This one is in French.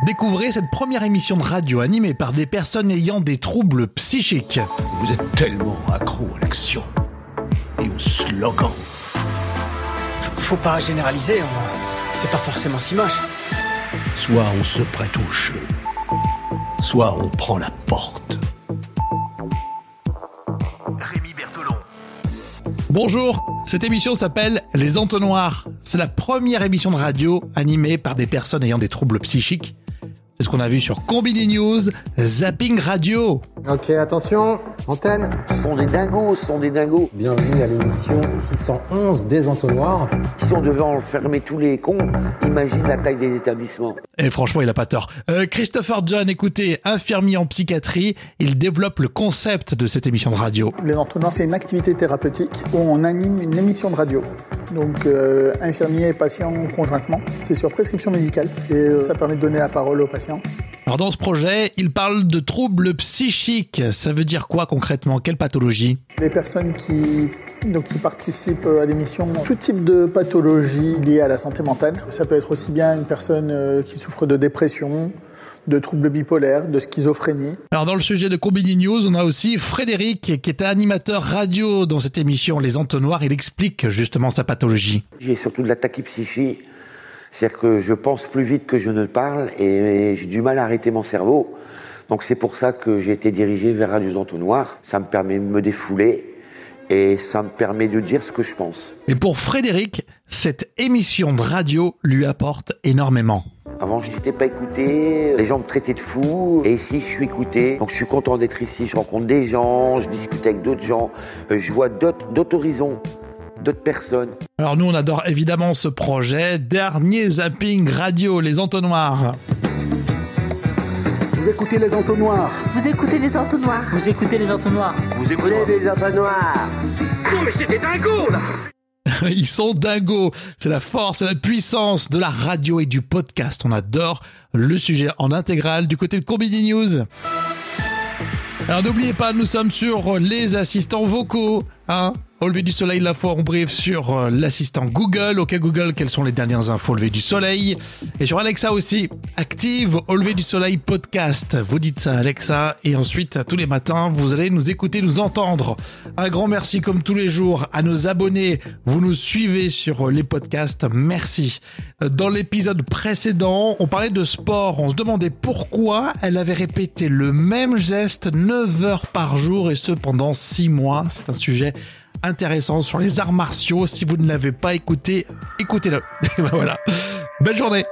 Découvrez cette première émission de radio animée par des personnes ayant des troubles psychiques. Vous êtes tellement accro à l'action et au slogan. Faut pas généraliser, on- c'est pas forcément si moche. Soit on se prête au jeu, soit on prend la porte. Rémi Bertolon. Bonjour, cette émission s'appelle Les Entonnoirs. C'est la première émission de radio animée par des personnes ayant des troubles psychiques. C'est ce qu'on a vu sur Combini News, Zapping Radio. Ok, attention, antenne. Ce sont des dingos, ce sont des dingos. Bienvenue à l'émission 611 des entonnoirs. Si on devait enfermer tous les cons, imagine la taille des établissements. Et franchement, il a pas tort. Euh, Christopher John, écoutez, infirmier en psychiatrie, il développe le concept de cette émission de radio. Les entonnoirs, c'est une activité thérapeutique où on anime une émission de radio. Donc, euh, infirmier et patient conjointement. C'est sur prescription médicale et euh, ça permet de donner la parole aux patients. Alors dans ce projet, il parle de troubles psychiques. Ça veut dire quoi concrètement? Quelle pathologie? Les personnes qui, donc, qui participent à l'émission ont tout type de pathologie liée à la santé mentale. Ça peut être aussi bien une personne euh, qui souffre de dépression, de troubles bipolaires, de schizophrénie. Alors dans le sujet de Combini News, on a aussi Frédéric qui est animateur radio dans cette émission Les Entonnoirs. Il explique justement sa pathologie. J'ai surtout de la tachypsychie. C'est-à-dire que je pense plus vite que je ne parle et j'ai du mal à arrêter mon cerveau. Donc c'est pour ça que j'ai été dirigé vers Radio Entonnoir. Ça me permet de me défouler et ça me permet de dire ce que je pense. Et pour Frédéric, cette émission de radio lui apporte énormément. Avant, je n'étais pas écouté, les gens me traitaient de fou, et ici, je suis écouté. Donc, je suis content d'être ici. Je rencontre des gens, je discute avec d'autres gens, euh, je vois d'autres d'autres horizons, d'autres personnes. Alors nous, on adore évidemment ce projet. Dernier zapping radio, Les Entonnoirs. Vous écoutez les entonnoirs. Vous écoutez les entonnoirs. Vous écoutez les entonnoirs. Vous écoutez les entonnoirs Ils sont dingos. C'est la force et la puissance de la radio et du podcast. On adore le sujet en intégral du côté de Combini News. Alors n'oubliez pas, nous sommes sur les assistants vocaux. Hein au lever du soleil, la fois on brief sur euh, l'assistant Google. Ok Google, quelles sont les dernières infos au lever du soleil? Et sur Alexa aussi, active au lever du soleil podcast. Vous dites ça Alexa et ensuite tous les matins, vous allez nous écouter, nous entendre. Un grand merci comme tous les jours à nos abonnés. Vous nous suivez sur les podcasts. Merci. Dans l'épisode précédent, on parlait de sport. On se demandait pourquoi elle avait répété le même geste 9 heures par jour et ce pendant 6 mois. C'est un sujet intéressant sur les arts martiaux. Si vous ne l'avez pas écouté, écoutez-le. Voilà. Belle journée.